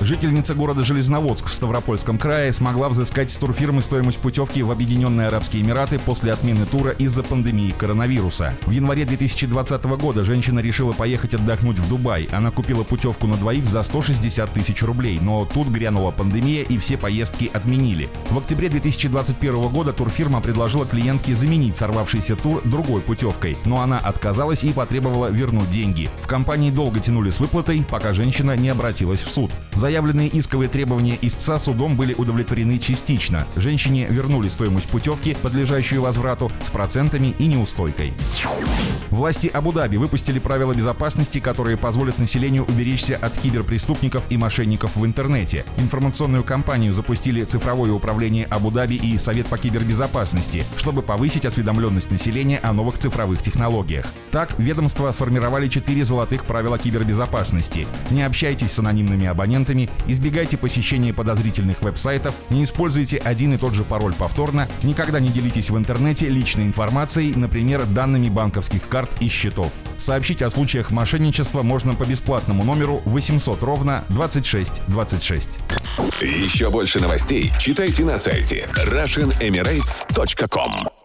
Жительница города Железноводск в Ставропольском крае смогла взыскать с турфирмы стоимость путевки в Объединенные Арабские Эмираты после отмены тура из-за пандемии коронавируса. В январе 2020 года женщина решила поехать отдохнуть в Дубай. Она купила путевку на двоих за 160 тысяч рублей, но тут грянула пандемия и все поездки отменили. В октябре 2021 года турфирма предложила клиентке заменить сорвавшийся тур другой путевкой, но она отказалась и потребовала вернуть деньги. В компании долго тянули с выплатой, пока женщина не обратилась в суд. Заявленные исковые требования истца судом были удовлетворены частично. Женщине вернули стоимость путевки, подлежащую возврату, с процентами и неустойкой. Власти Абу-Даби выпустили правила безопасности, которые позволят населению уберечься от киберпреступников и мошенников в интернете. Информационную кампанию запустили цифровое управление Абу-Даби и Совет по кибербезопасности, чтобы повысить осведомленность населения о новых цифровых технологиях. Так, ведомства сформировали четыре золотых правила кибербезопасности. Не общайтесь с анонимными абонентами, избегайте посещения подозрительных веб-сайтов, не используйте один и тот же пароль повторно, никогда не делитесь в интернете личной информацией, например, данными банковских карт и счетов. Сообщить о случаях мошенничества можно по бесплатному номеру 800 ровно 26 26. Еще больше новостей читайте на сайте RussianEmirates.com